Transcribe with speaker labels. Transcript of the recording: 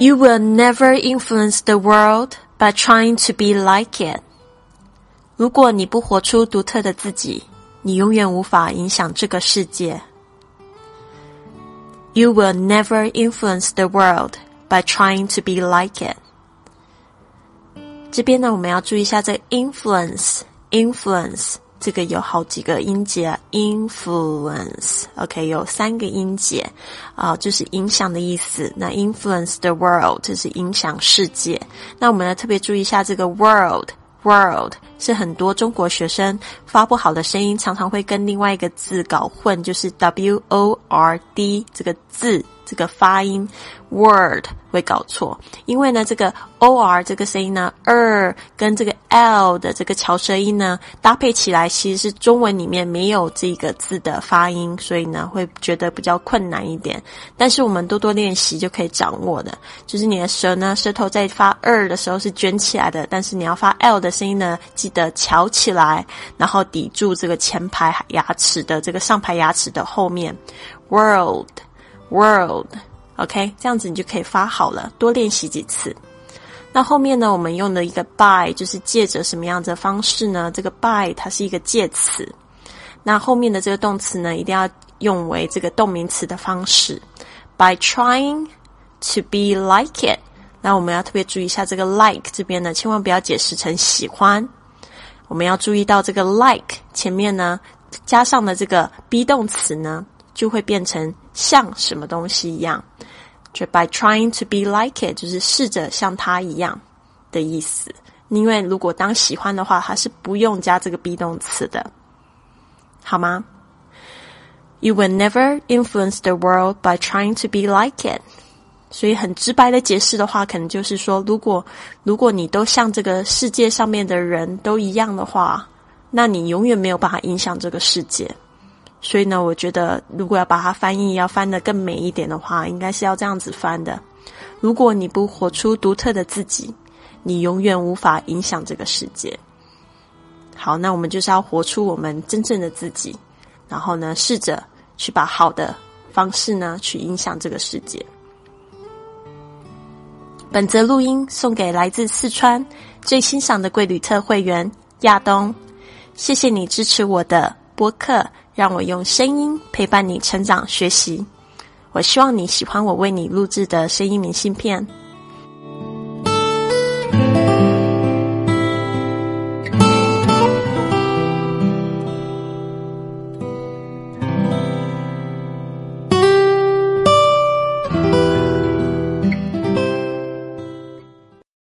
Speaker 1: You will never influence the world by trying to be like it. 如果你不活出独特的自己，你永远无法影响这个世界。You will never influence the world by trying to be like it. 这边呢，我们要注意一下这 influence influence。这个有好几个音节，influence，OK，有三个音节，啊，就是影响的意思。那 influence the world 就是影响世界。那我们要特别注意一下这个 world，world 是很多中国学生发不好的声音，常常会跟另外一个字搞混，就是 w o r d 这个字。这个发音 word 会搞错，因为呢，这个 o r 这个声音呢，er 跟这个 l 的这个翘舌音呢搭配起来，其实是中文里面没有这个字的发音，所以呢会觉得比较困难一点。但是我们多多练习就可以掌握的，就是你的舌呢，舌头在发 er 的时候是卷起来的，但是你要发 l 的声音呢，记得翘起来，然后抵住这个前排牙齿的这个上排牙齿的后面，world。World，OK，这样子你就可以发好了。多练习几次。那后面呢，我们用的一个 by 就是借着什么样子的方式呢？这个 by 它是一个介词。那后面的这个动词呢，一定要用为这个动名词的方式。By trying to be like it，那我们要特别注意一下这个 like 这边呢，千万不要解释成喜欢。我们要注意到这个 like 前面呢，加上的这个 be 动词呢。就会变成像什么东西一样，就 by trying to be like it，就是试着像它一样的意思。因为如果当喜欢的话，它是不用加这个 be 动词的，好吗？You will never influence the world by trying to be like it。所以很直白的解释的话，可能就是说，如果如果你都像这个世界上面的人都一样的话，那你永远没有办法影响这个世界。所以呢，我觉得如果要把它翻译，要翻得更美一点的话，应该是要这样子翻的：如果你不活出独特的自己，你永远无法影响这个世界。好，那我们就是要活出我们真正的自己，然后呢，试着去把好的方式呢，去影响这个世界。本则录音送给来自四川最欣赏的贵旅特会员亚东，谢谢你支持我的播客。让我用声音陪伴你成长学习。我希望你喜欢我为你录制的声音明信片。